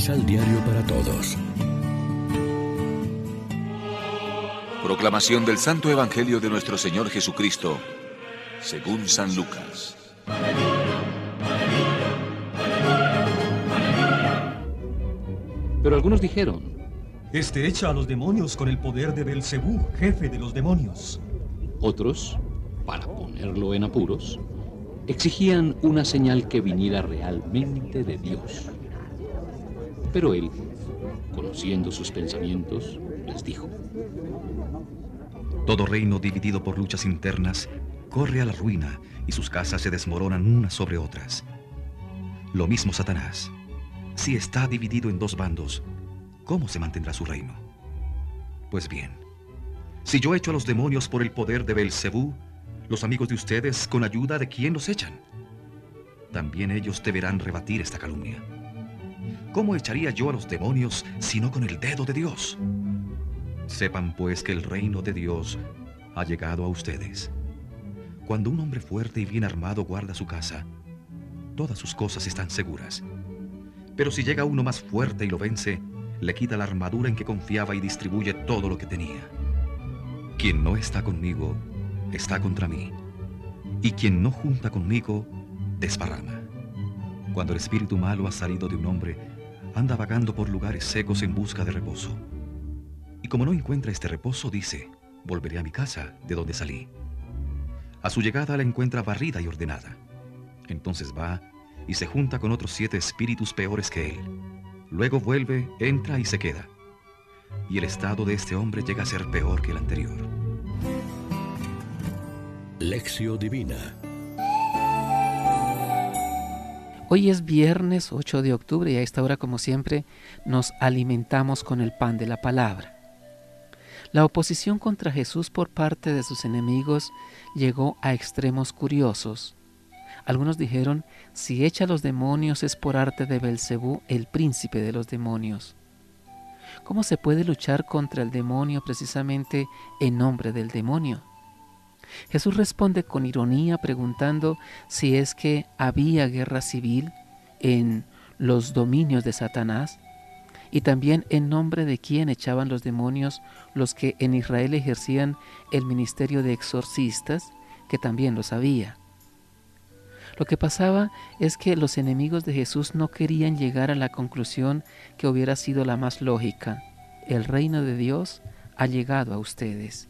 Misal Diario para Todos. Proclamación del Santo Evangelio de nuestro Señor Jesucristo, según San Lucas. Pero algunos dijeron, Este echa a los demonios con el poder de Belcebú, jefe de los demonios. Otros, para ponerlo en apuros, exigían una señal que viniera realmente de Dios. Pero él, conociendo sus pensamientos, les dijo, Todo reino dividido por luchas internas corre a la ruina y sus casas se desmoronan unas sobre otras. Lo mismo Satanás. Si está dividido en dos bandos, ¿cómo se mantendrá su reino? Pues bien, si yo echo a los demonios por el poder de Belcebú, los amigos de ustedes, con ayuda de quién los echan? También ellos deberán rebatir esta calumnia. ¿Cómo echaría yo a los demonios sino con el dedo de Dios? Sepan pues que el reino de Dios ha llegado a ustedes. Cuando un hombre fuerte y bien armado guarda su casa, todas sus cosas están seguras. Pero si llega uno más fuerte y lo vence, le quita la armadura en que confiaba y distribuye todo lo que tenía. Quien no está conmigo, está contra mí. Y quien no junta conmigo, desparrama. Cuando el espíritu malo ha salido de un hombre, anda vagando por lugares secos en busca de reposo. Y como no encuentra este reposo, dice, volveré a mi casa de donde salí. A su llegada la encuentra barrida y ordenada. Entonces va y se junta con otros siete espíritus peores que él. Luego vuelve, entra y se queda. Y el estado de este hombre llega a ser peor que el anterior. Lección Divina. Hoy es viernes 8 de octubre y a esta hora, como siempre, nos alimentamos con el pan de la palabra. La oposición contra Jesús por parte de sus enemigos llegó a extremos curiosos. Algunos dijeron, si echa los demonios es por arte de Belcebú, el príncipe de los demonios. ¿Cómo se puede luchar contra el demonio precisamente en nombre del demonio? Jesús responde con ironía preguntando si es que había guerra civil en los dominios de Satanás y también en nombre de quién echaban los demonios los que en Israel ejercían el ministerio de exorcistas, que también lo sabía. Lo que pasaba es que los enemigos de Jesús no querían llegar a la conclusión que hubiera sido la más lógica. El reino de Dios ha llegado a ustedes.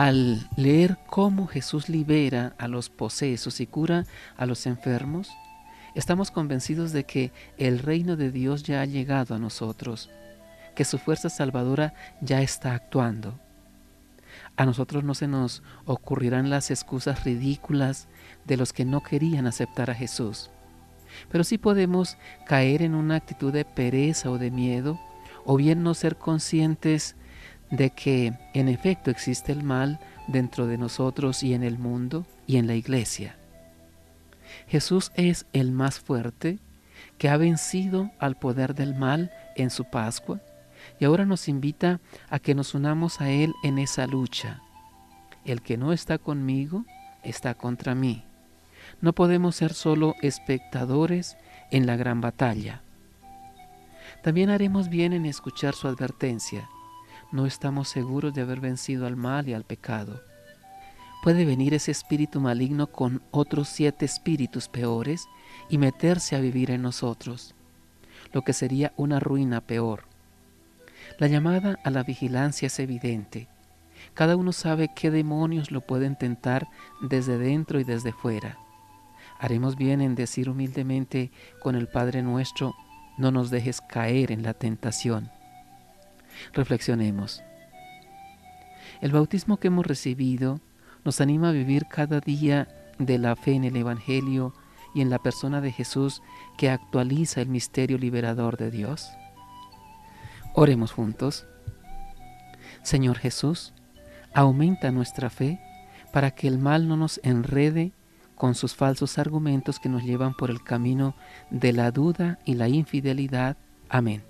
Al leer cómo Jesús libera a los posesos y cura a los enfermos, estamos convencidos de que el reino de Dios ya ha llegado a nosotros, que su fuerza salvadora ya está actuando. A nosotros no se nos ocurrirán las excusas ridículas de los que no querían aceptar a Jesús, pero sí podemos caer en una actitud de pereza o de miedo, o bien no ser conscientes de que en efecto existe el mal dentro de nosotros y en el mundo y en la iglesia. Jesús es el más fuerte que ha vencido al poder del mal en su Pascua y ahora nos invita a que nos unamos a Él en esa lucha. El que no está conmigo está contra mí. No podemos ser solo espectadores en la gran batalla. También haremos bien en escuchar su advertencia. No estamos seguros de haber vencido al mal y al pecado. Puede venir ese espíritu maligno con otros siete espíritus peores y meterse a vivir en nosotros, lo que sería una ruina peor. La llamada a la vigilancia es evidente. Cada uno sabe qué demonios lo pueden tentar desde dentro y desde fuera. Haremos bien en decir humildemente con el Padre nuestro, no nos dejes caer en la tentación. Reflexionemos. El bautismo que hemos recibido nos anima a vivir cada día de la fe en el Evangelio y en la persona de Jesús que actualiza el misterio liberador de Dios. Oremos juntos. Señor Jesús, aumenta nuestra fe para que el mal no nos enrede con sus falsos argumentos que nos llevan por el camino de la duda y la infidelidad. Amén.